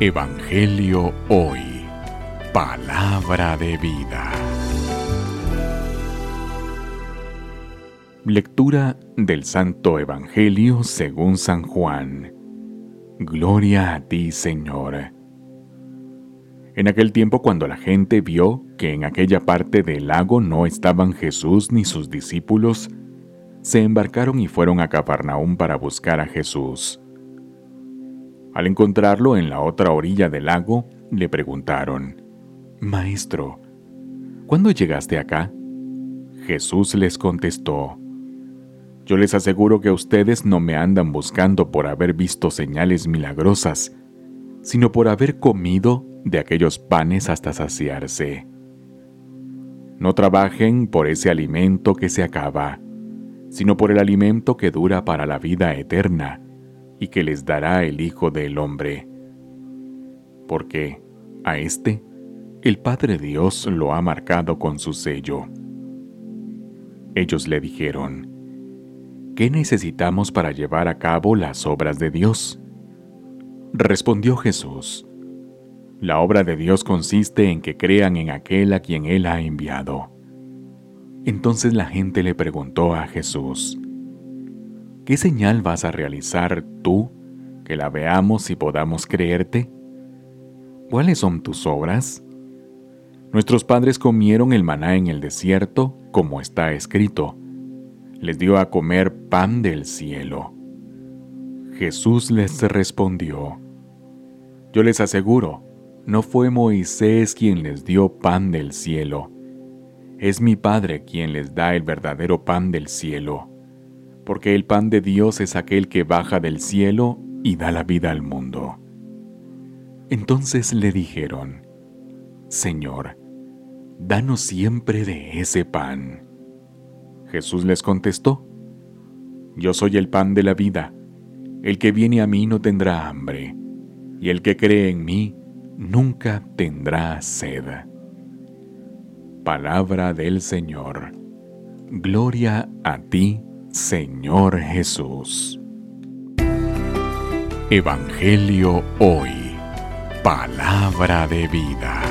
Evangelio Hoy. Palabra de vida. Lectura del Santo Evangelio según San Juan. Gloria a ti, Señor. En aquel tiempo cuando la gente vio que en aquella parte del lago no estaban Jesús ni sus discípulos, se embarcaron y fueron a Cafarnaúm para buscar a Jesús. Al encontrarlo en la otra orilla del lago, le preguntaron, Maestro, ¿cuándo llegaste acá? Jesús les contestó, Yo les aseguro que ustedes no me andan buscando por haber visto señales milagrosas, sino por haber comido de aquellos panes hasta saciarse. No trabajen por ese alimento que se acaba, sino por el alimento que dura para la vida eterna y que les dará el Hijo del Hombre. Porque a éste el Padre Dios lo ha marcado con su sello. Ellos le dijeron, ¿qué necesitamos para llevar a cabo las obras de Dios? Respondió Jesús, la obra de Dios consiste en que crean en aquel a quien Él ha enviado. Entonces la gente le preguntó a Jesús, ¿Qué señal vas a realizar tú que la veamos y podamos creerte? ¿Cuáles son tus obras? Nuestros padres comieron el maná en el desierto, como está escrito. Les dio a comer pan del cielo. Jesús les respondió, Yo les aseguro, no fue Moisés quien les dio pan del cielo, es mi Padre quien les da el verdadero pan del cielo porque el pan de Dios es aquel que baja del cielo y da la vida al mundo. Entonces le dijeron, Señor, danos siempre de ese pan. Jesús les contestó, Yo soy el pan de la vida, el que viene a mí no tendrá hambre, y el que cree en mí nunca tendrá sed. Palabra del Señor. Gloria a ti, Señor Jesús. Evangelio hoy. Palabra de vida.